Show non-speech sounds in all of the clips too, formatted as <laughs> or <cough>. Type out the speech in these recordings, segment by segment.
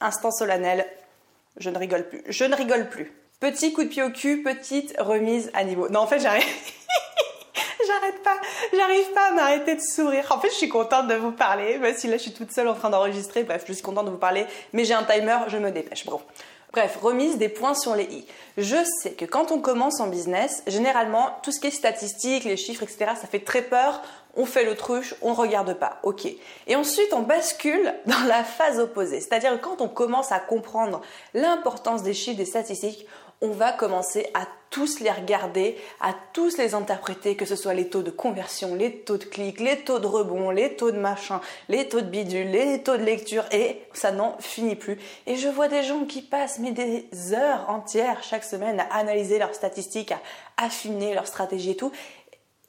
instant solennel, je ne rigole plus. Je ne rigole plus. Petit coup de pied au cul, petite remise à niveau. Non, en fait, j'arrive. <laughs> J'arrête pas, j'arrive pas à m'arrêter de sourire. En fait, je suis contente de vous parler, même si là je suis toute seule en train d'enregistrer. Bref, je suis contente de vous parler, mais j'ai un timer, je me dépêche. Bon. Bref, remise des points sur les i. Je sais que quand on commence en business, généralement, tout ce qui est statistique, les chiffres, etc., ça fait très peur. On fait l'autruche, on regarde pas. Ok. Et ensuite, on bascule <laughs> dans la phase opposée. C'est-à-dire quand on commence à comprendre l'importance des chiffres, des statistiques, on va commencer à tous les regarder, à tous les interpréter, que ce soit les taux de conversion, les taux de clics, les taux de rebond, les taux de machin, les taux de bidule, les taux de lecture, et ça n'en finit plus. Et je vois des gens qui passent des heures entières chaque semaine à analyser leurs statistiques, à affiner leur stratégie et tout.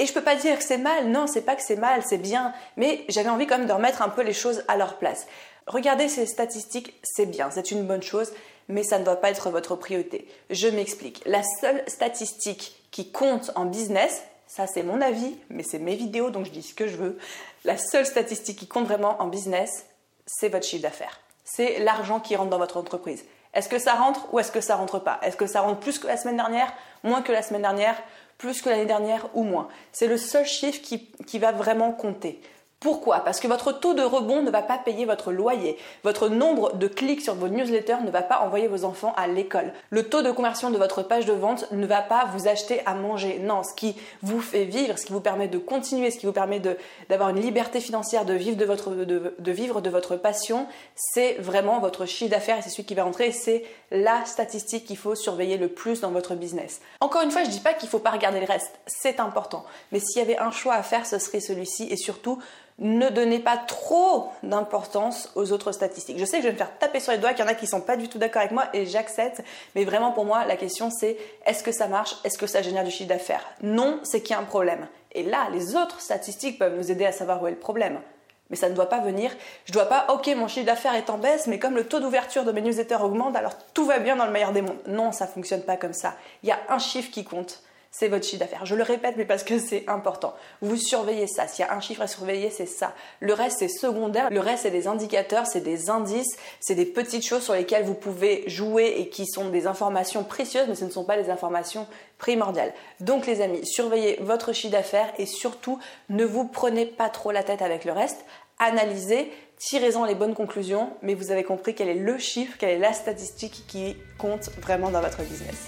Et je peux pas dire que c'est mal, non, c'est pas que c'est mal, c'est bien, mais j'avais envie quand même de remettre un peu les choses à leur place. Regardez ces statistiques, c'est bien, c'est une bonne chose, mais ça ne doit pas être votre priorité. Je m'explique. La seule statistique qui compte en business, ça c'est mon avis, mais c'est mes vidéos donc je dis ce que je veux. La seule statistique qui compte vraiment en business, c'est votre chiffre d'affaires. C'est l'argent qui rentre dans votre entreprise. Est-ce que ça rentre ou est-ce que ça rentre pas? Est-ce que ça rentre plus que la semaine dernière, moins que la semaine dernière, plus que l'année dernière ou moins C'est le seul chiffre qui, qui va vraiment compter. Pourquoi? Parce que votre taux de rebond ne va pas payer votre loyer. Votre nombre de clics sur vos newsletters ne va pas envoyer vos enfants à l'école. Le taux de conversion de votre page de vente ne va pas vous acheter à manger. Non, ce qui vous fait vivre, ce qui vous permet de continuer, ce qui vous permet d'avoir une liberté financière, de vivre de votre, passion, c'est vraiment votre chiffre d'affaires et c'est celui qui va rentrer. C'est la statistique qu'il faut surveiller le plus dans votre business. Encore une fois, je ne dis pas qu'il ne faut pas regarder le reste. C'est important. Mais s'il y avait un choix à faire, ce serait celui-ci et surtout, ne donnez pas trop d'importance aux autres statistiques. Je sais que je vais me faire taper sur les doigts, qu'il y en a qui sont pas du tout d'accord avec moi et j'accepte, mais vraiment pour moi, la question c'est est-ce que ça marche? Est-ce que ça génère du chiffre d'affaires? Non, c'est qu'il y a un problème. Et là, les autres statistiques peuvent nous aider à savoir où est le problème. Mais ça ne doit pas venir. Je ne dois pas, ok, mon chiffre d'affaires est en baisse, mais comme le taux d'ouverture de mes newsletters augmente, alors tout va bien dans le meilleur des mondes. Non, ça fonctionne pas comme ça. Il y a un chiffre qui compte c'est votre chiffre d'affaires. Je le répète, mais parce que c'est important. Vous surveillez ça. S'il y a un chiffre à surveiller, c'est ça. Le reste, c'est secondaire. Le reste, c'est des indicateurs, c'est des indices, c'est des petites choses sur lesquelles vous pouvez jouer et qui sont des informations précieuses, mais ce ne sont pas des informations primordiales. Donc, les amis, surveillez votre chiffre d'affaires et surtout, ne vous prenez pas trop la tête avec le reste. Analysez, tirez-en les bonnes conclusions, mais vous avez compris quel est le chiffre, quelle est la statistique qui compte vraiment dans votre business.